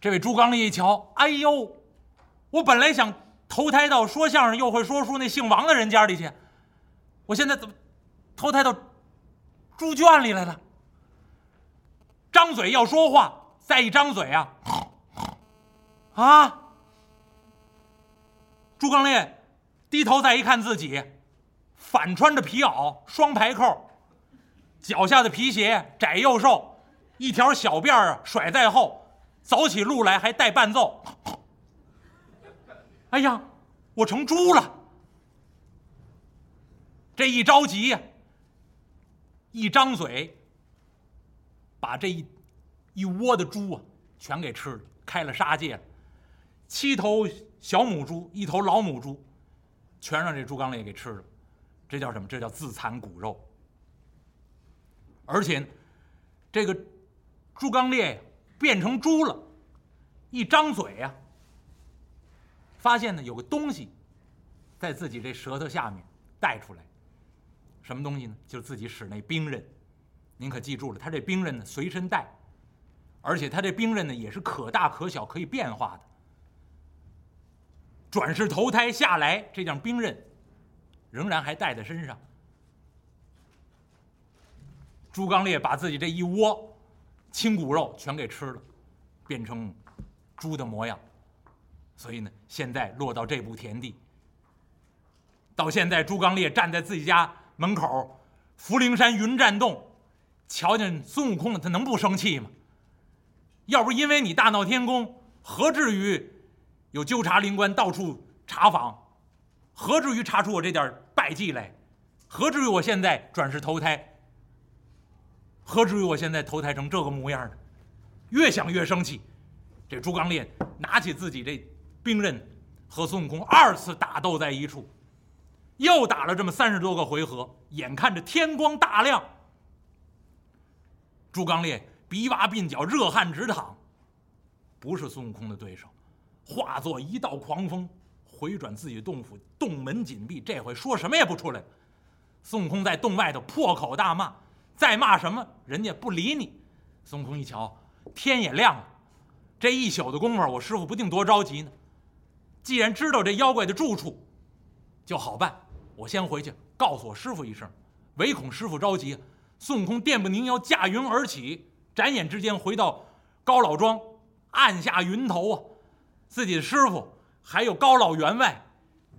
这位朱刚烈一瞧，哎呦，我本来想投胎到说相声又会说书那姓王的人家里去，我现在怎么投胎到猪圈里来了？张嘴要说话，再一张嘴啊，啊！朱刚烈低头再一看自己，反穿着皮袄，双排扣，脚下的皮鞋窄又瘦，一条小辫儿甩在后。走起路来还带伴奏，哎呀，我成猪了！这一着急呀，一张嘴，把这一一窝的猪啊全给吃了，开了杀戒了。七头小母猪，一头老母猪，全让这猪刚烈给吃了。这叫什么？这叫自残骨肉。而且，这个猪刚烈呀。变成猪了，一张嘴呀，发现呢有个东西在自己这舌头下面带出来，什么东西呢？就是自己使那兵刃。您可记住了，他这兵刃呢随身带，而且他这兵刃呢也是可大可小，可以变化的。转世投胎下来，这件兵刃仍然还带在身上。朱刚烈把自己这一窝。亲骨肉全给吃了，变成猪的模样，所以呢，现在落到这步田地。到现在，朱刚烈站在自己家门口，福陵山云栈洞，瞧见孙悟空了，他能不生气吗？要不是因为你大闹天宫，何至于有纠察灵官到处查访？何至于查出我这点败绩来？何至于我现在转世投胎？何至于我现在投胎成这个模样呢？越想越生气。这朱刚烈拿起自己这兵刃，和孙悟空二次打斗在一处，又打了这么三十多个回合。眼看着天光大亮，朱刚烈鼻洼鬓角热汗直淌，不是孙悟空的对手，化作一道狂风，回转自己洞府，洞门紧闭。这回说什么也不出来。孙悟空在洞外头破口大骂。再骂什么，人家不理你。孙悟空一瞧，天也亮了，这一宿的功夫，我师傅不定多着急呢。既然知道这妖怪的住处，就好办。我先回去告诉我师傅一声，唯恐师傅着急。孙悟空电不宁腰，驾云而起，转眼之间回到高老庄，按下云头啊，自己的师傅还有高老员外，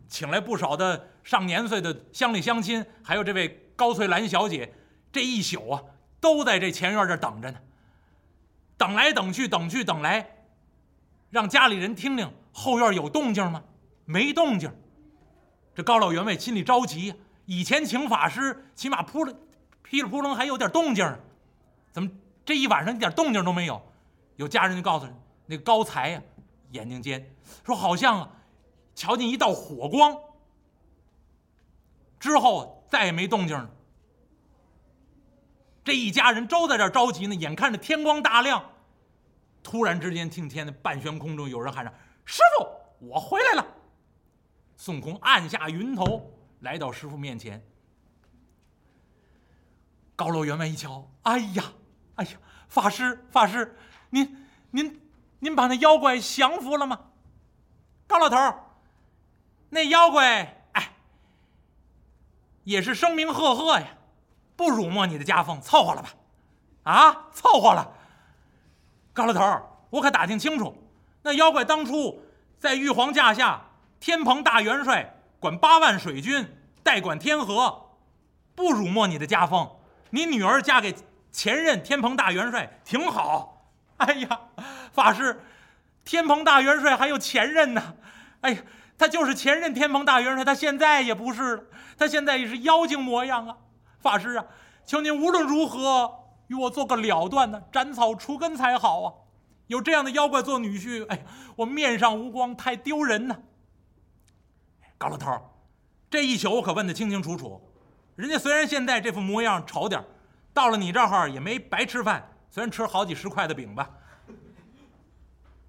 请来不少的上年岁的乡里乡亲，还有这位高翠兰小姐。这一宿啊，都在这前院这等着呢。等来等去，等去等来，让家里人听听后院有动静吗？没动静。这高老员外心里着急呀。以前请法师，起码扑了噼里扑棱还有点动静，怎么这一晚上一点动静都没有？有家人就告诉那个高才呀，眼睛尖，说好像啊，瞧见一道火光。之后再也没动静了。这一家人都在这着急呢，眼看着天光大亮，突然之间听天的半悬空中有人喊着：“师傅，我回来了。”孙悟空按下云头，来到师傅面前。高老员外一瞧，哎呀，哎呀，法师，法师，您您您把那妖怪降服了吗？高老头那妖怪，哎，也是声名赫赫呀。不辱没你的家风，凑合了吧？啊，凑合了。高老头我可打听清楚，那妖怪当初在玉皇驾下，天蓬大元帅管八万水军，代管天河，不辱没你的家风。你女儿嫁给前任天蓬大元帅，挺好。哎呀，法师，天蓬大元帅还有前任呢。哎呀，他就是前任天蓬大元帅，他现在也不是了，他现在也是妖精模样啊。法师啊，求您无论如何与我做个了断呢，斩草除根才好啊！有这样的妖怪做女婿，哎，我面上无光，太丢人呢。高老头这一宿我可问得清清楚楚，人家虽然现在这副模样丑点到了你这儿也没白吃饭，虽然吃好几十块的饼吧，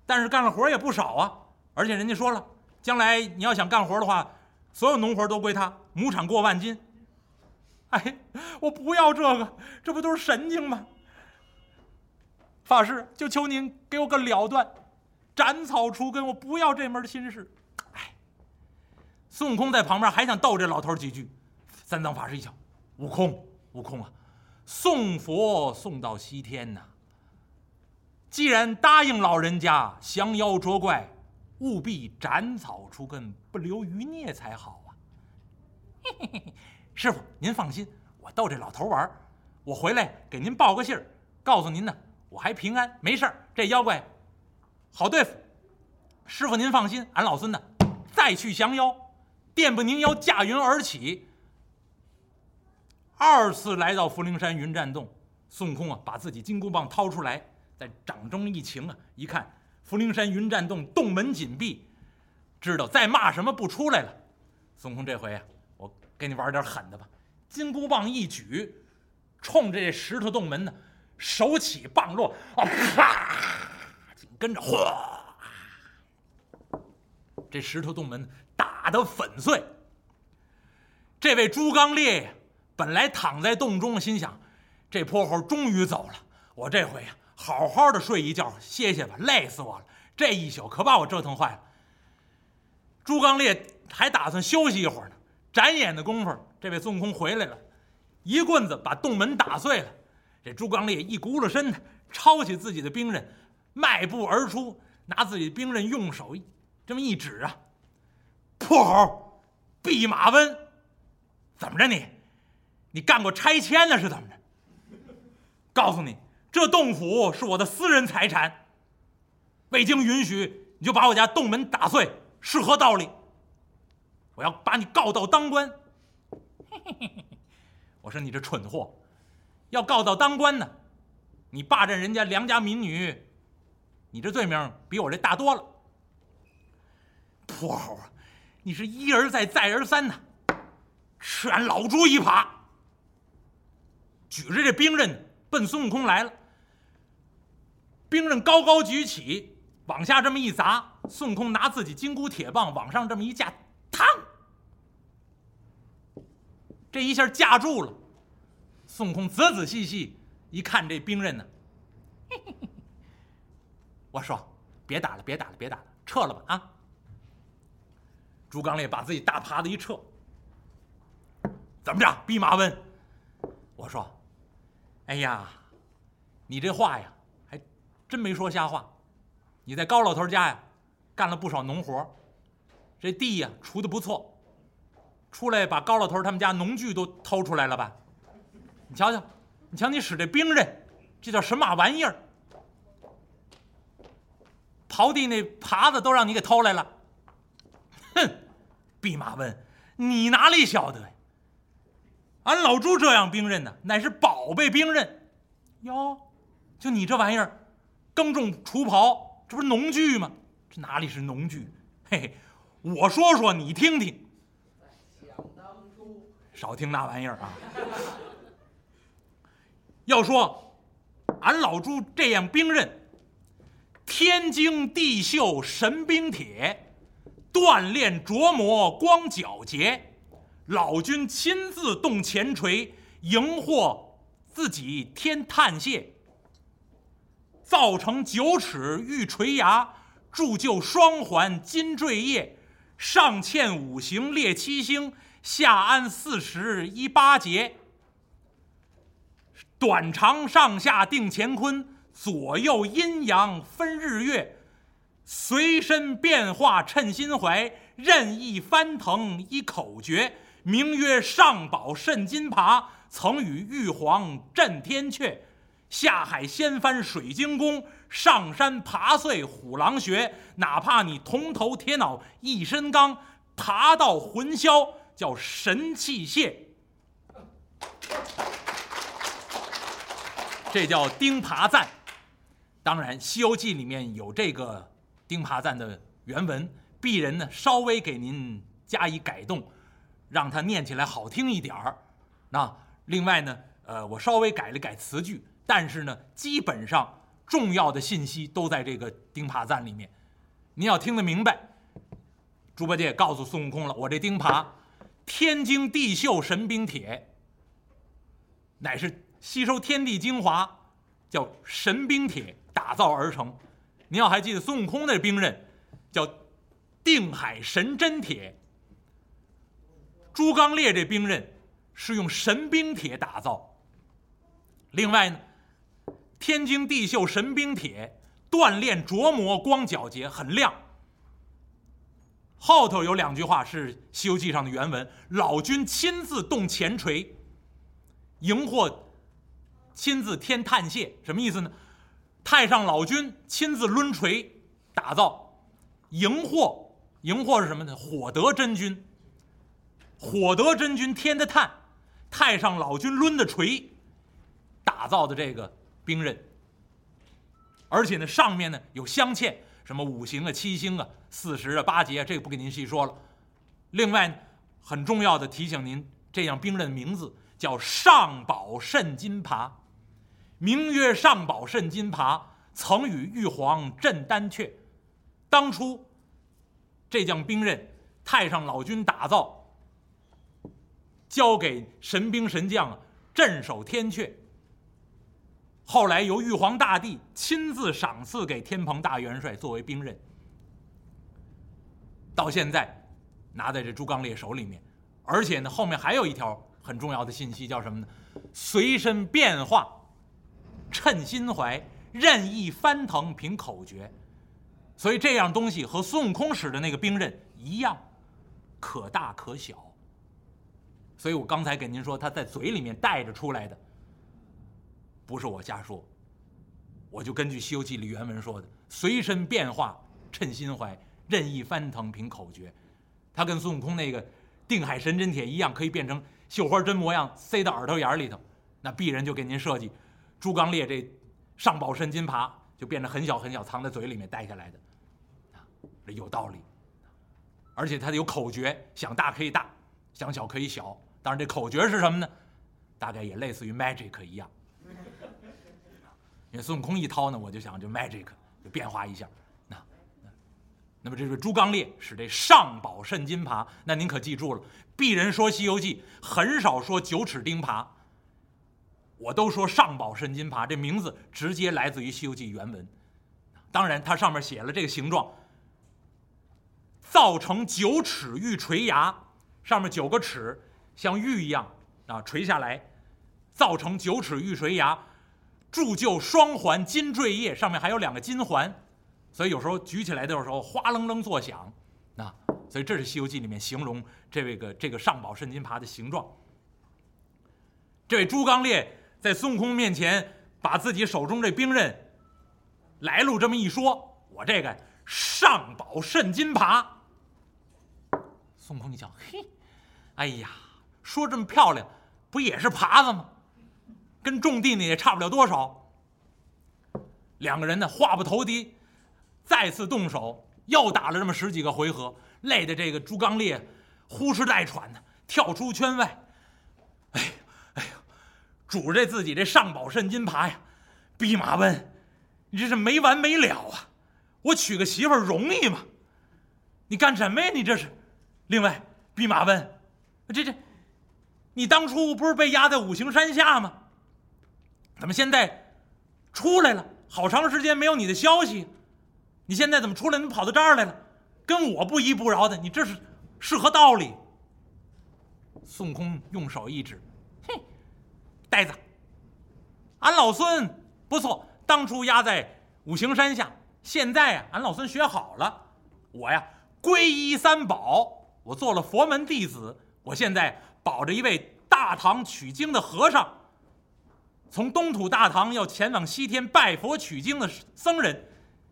但是干了活也不少啊。而且人家说了，将来你要想干活的话，所有农活都归他，亩产过万斤。哎，我不要这个，这不都是神经吗？法师，就求您给我个了断，斩草除根，我不要这门亲事。哎，孙悟空在旁边还想逗这老头几句，三藏法师一瞧，悟空，悟空啊，送佛送到西天呐。既然答应老人家降妖捉怪，务必斩草除根，不留余孽才好啊！嘿嘿嘿，师傅您放心，我逗这老头玩，我回来给您报个信儿，告诉您呢，我还平安，没事儿，这妖怪好对付。师傅您放心，俺老孙呢再去降妖，电不宁妖驾云而起，二次来到福陵山云栈洞，孙悟空啊，把自己金箍棒掏出来。在掌中一擎啊，一看福陵山云栈洞洞门紧闭，知道再骂什么不出来了。孙悟空这回啊，给你玩点狠的吧，金箍棒一举，冲着这石头洞门呢，手起棒落，啊啪，紧跟着哗，这石头洞门打得粉碎。这位朱刚烈呀，本来躺在洞中，心想这泼猴终于走了，我这回呀。好好的睡一觉，歇歇吧，累死我了。这一宿可把我折腾坏了。朱刚烈还打算休息一会儿呢，眨眼的功夫，这位孙悟空回来了，一棍子把洞门打碎了。这朱刚烈一轱辘身，抄起自己的兵刃，迈步而出，拿自己的兵刃用手这么一指啊，破猴，弼马温，怎么着你？你干过拆迁的是怎么着？告诉你。这洞府是我的私人财产，未经允许你就把我家洞门打碎，是何道理？我要把你告到当官。我说你这蠢货，要告到当官呢？你霸占人家良家民女，你这罪名比我这大多了。泼猴啊，你是一而再再而三呐，吃俺老猪一耙！举着这兵刃。奔孙悟空来了，兵刃高高举起，往下这么一砸，孙悟空拿自己金箍铁棒往上这么一架，嘡，这一下架住了。孙悟空仔仔细细一看这兵刃呢，我说别打了，别打了，别打了，撤了吧啊！朱刚烈把自己大耙子一撤，怎么着，弼马温？我说。哎呀，你这话呀，还真没说瞎话。你在高老头家呀，干了不少农活这地呀锄的不错。出来把高老头他们家农具都偷出来了吧？你瞧瞧，你瞧你使这兵刃，这叫什么玩意儿？刨地那耙子都让你给偷来了。哼，弼马温，你哪里晓得呀？俺老朱这样兵刃呢，乃是宝贝兵刃，哟，就你这玩意儿，耕种锄刨，这不是农具吗？这哪里是农具？嘿嘿，我说说你听听。少听那玩意儿啊！要说俺老朱这样兵刃，天经地秀神兵铁，锻炼琢磨光皎洁。老君亲自动前锤，迎获自己添炭屑，造成九尺玉锤牙，铸就双环金坠叶，上嵌五行列七星，下安四时一八节。短长上下定乾坤，左右阴阳分日月，随身变化称心怀，任意翻腾一口诀。名曰上宝肾金耙，曾与玉皇震天阙，下海掀翻水晶宫，上山爬碎虎狼穴。哪怕你铜头铁脑一身钢，爬到魂销叫神器械。这叫钉耙赞。当然，《西游记》里面有这个钉耙赞的原文，鄙人呢稍微给您加以改动。让它念起来好听一点儿，那另外呢，呃，我稍微改了改词句，但是呢，基本上重要的信息都在这个钉耙赞里面。您要听得明白，猪八戒告诉孙悟空了，我这钉耙，天经地秀神兵铁，乃是吸收天地精华，叫神兵铁打造而成。您要还记得孙悟空那兵刃叫定海神针铁，朱刚烈这兵刃是用神兵铁打造。另外呢，天津地秀神兵铁锻炼琢磨光皎洁，很亮。后头有两句话是《西游记》上的原文：老君亲自动前锤，荧惑亲自添炭屑，什么意思呢？太上老君亲自抡锤打造，荧惑，荧惑是什么呢？火德真君，火德真君添的炭，太上老君抡的锤，打造的这个兵刃，而且呢，上面呢有镶嵌。什么五行啊、七星啊、四时啊、八节啊，这个不跟您细说了。另外，很重要的提醒您，这样兵刃名字叫上宝肾金耙，名曰上宝肾金耙，曾与玉皇镇丹阙。当初这将兵刃，太上老君打造，交给神兵神将镇守天阙。后来由玉皇大帝亲自赏赐给天蓬大元帅作为兵刃，到现在拿在这朱刚烈手里面，而且呢后面还有一条很重要的信息，叫什么呢？随身变化，称心怀，任意翻腾凭口诀。所以这样东西和孙悟空使的那个兵刃一样，可大可小。所以我刚才给您说他在嘴里面带着出来的。不是我瞎说，我就根据《西游记》里原文说的，随身变化，趁心怀，任意翻腾凭口诀。他跟孙悟空那个定海神针铁一样，可以变成绣花针模样，塞到耳朵眼里头。那鄙人就给您设计，朱刚烈这上宝肾金耙就变得很小很小，藏在嘴里面带下来的，啊这有道理。而且它有口诀，想大可以大，想小可以小。当然这口诀是什么呢？大概也类似于 magic 一样。因为孙悟空一掏呢，我就想就 magic 就变化一下，那那么这是朱刚烈使这上宝肾金耙，那您可记住了，鄙人说《西游记》很少说九齿钉耙，我都说上宝肾金耙，这名字直接来自于《西游记》原文。当然，它上面写了这个形状，造成九齿玉垂牙，上面九个齿像玉一样啊垂下来，造成九齿玉垂牙。铸就双环金坠叶，上面还有两个金环，所以有时候举起来的时候哗楞楞作响，啊，所以这是《西游记》里面形容这位个这个上宝肾金耙的形状。这位朱刚烈在孙悟空面前把自己手中这兵刃来路这么一说，我这个上宝肾金耙，孙悟空一瞧，嘿，哎呀，说这么漂亮，不也是耙子吗？跟种地呢也差不了多少。两个人呢话不投机，再次动手，又打了这么十几个回合，累得这个朱刚烈呼哧带喘的跳出圈外。哎哎呀，拄着自己这上宝肾金耙呀，弼马温，你这是没完没了啊！我娶个媳妇容易吗？你干什么呀？你这是？另外，弼马温，这这，你当初不是被压在五行山下吗？怎么现在出来了？好长时间没有你的消息，你现在怎么出来？怎么跑到这儿来了？跟我不依不饶的，你这是是何道理？孙悟空用手一指，哼，呆子，俺老孙不错，当初压在五行山下，现在啊，俺老孙学好了，我呀皈依三宝，我做了佛门弟子，我现在保着一位大唐取经的和尚。从东土大唐要前往西天拜佛取经的僧人，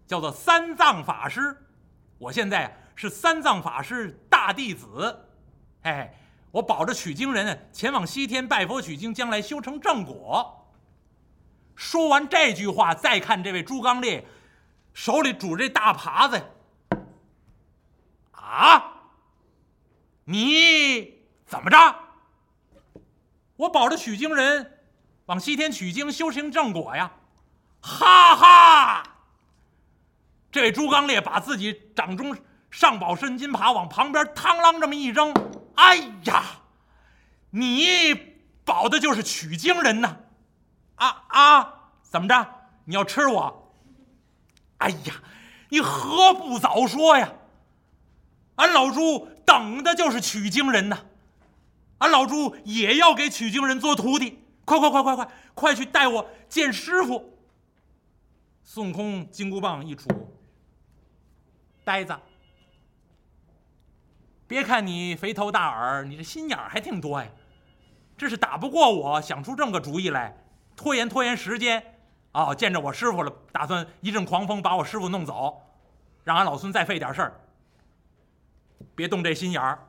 叫做三藏法师。我现在是三藏法师大弟子，哎，我保着取经人前往西天拜佛取经，将来修成正果。说完这句话，再看这位朱刚烈手里拄着这大耙子，啊，你怎么着？我保着取经人。往西天取经修行正果呀，哈哈！这位朱刚烈把自己掌中上宝身金耙往旁边嘡啷这么一扔，哎呀，你保的就是取经人呐！啊啊，怎么着？你要吃我？哎呀，你何不早说呀？俺老朱等的就是取经人呐，俺老朱也要给取经人做徒弟。快快快快快快去带我见师傅！孙悟空金箍棒一杵，呆子，别看你肥头大耳，你这心眼儿还挺多呀。这是打不过我，想出这么个主意来，拖延拖延时间。哦，见着我师傅了，打算一阵狂风把我师傅弄走，让俺老孙再费点事儿。别动这心眼儿。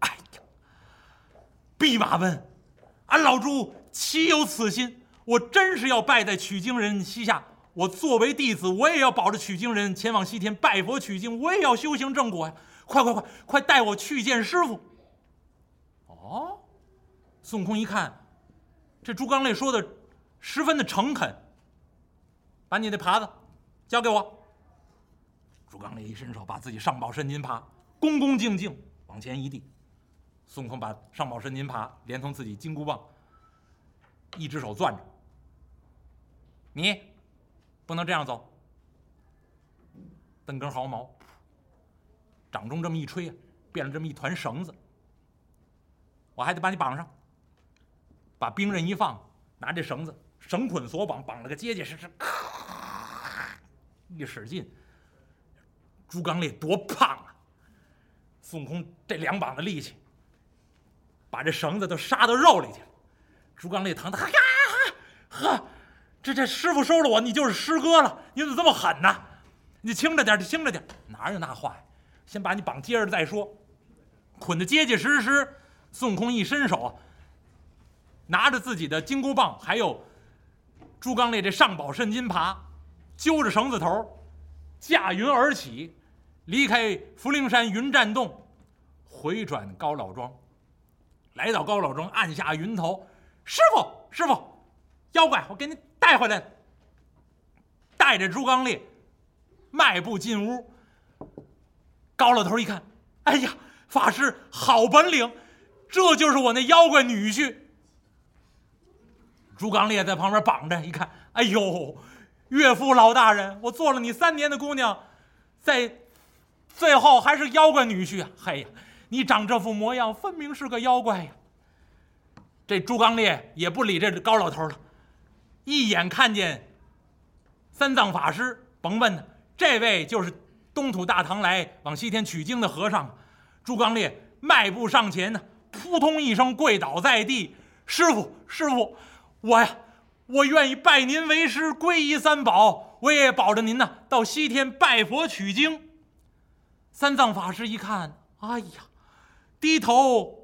哎呀，弼马温，俺老朱岂有此心？我真是要拜在取经人膝下。我作为弟子，我也要保着取经人前往西天拜佛取经，我也要修行正果呀！快快快快带我去见师傅！哦，孙悟空一看，这猪刚鬣说的十分的诚恳，把你的耙子交给我。猪刚鬣一伸手，把自己上宝神金耙恭恭敬敬往前一递。孙悟空把上宝神金耙连同自己金箍棒，一只手攥着。你不能这样走。蹬根毫毛，掌中这么一吹啊，变了这么一团绳子。我还得把你绑上。把兵刃一放，拿这绳子绳捆索绑，绑了个结结实实。一使劲，猪刚鬣多胖啊！孙悟空这两膀子力气，把这绳子都杀到肉里去了。猪刚鬣疼的哈呀呵，这这师傅收了我，你就是师哥了。你怎么这么狠呢？你轻着点，轻着点，哪有那话呀？先把你绑结实再说。捆得结结实实，孙悟空一伸手，拿着自己的金箍棒，还有猪刚鬣这上宝肾金耙，揪着绳子头，驾云而起，离开福陵山云栈洞，回转高老庄。来到高老庄，按下云头，师傅，师傅，妖怪，我给你带回来了。带着猪刚鬣，迈步进屋。高老头一看，哎呀，法师好本领，这就是我那妖怪女婿。猪刚鬣在旁边绑着，一看，哎呦，岳父老大人，我做了你三年的姑娘，在最后还是妖怪女婿啊！嘿呀，你长这副模样，分明是个妖怪呀！这猪刚鬣也不理这高老头了，一眼看见三藏法师，甭问了，这位就是东土大唐来往西天取经的和尚。猪刚鬣迈步上前呢，扑通一声跪倒在地：“师傅，师傅，我呀，我愿意拜您为师，皈依三宝，我也保着您呢，到西天拜佛取经。”三藏法师一看，哎呀，低头。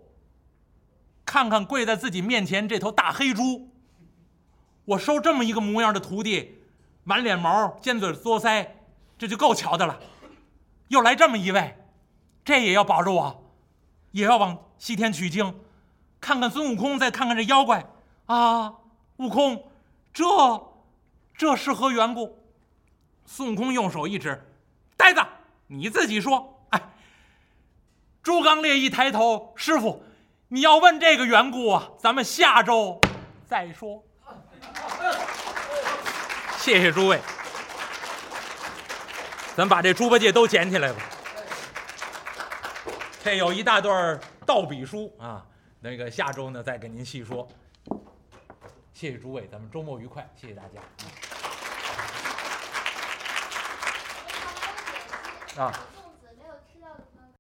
看看跪在自己面前这头大黑猪，我收这么一个模样的徒弟，满脸毛，尖嘴嘬腮，这就够瞧的了。又来这么一位，这也要保着我，也要往西天取经。看看孙悟空，再看看这妖怪啊！悟空，这这是何缘故？孙悟空用手一指，呆子，你自己说。朱，刚鬣一抬头，师傅。你要问这个缘故啊，咱们下周再说。谢谢诸位，咱把这猪八戒都捡起来吧。这有一大段道笔书啊，那个下周呢再跟您细说。谢谢诸位，咱们周末愉快，谢谢大家。啊。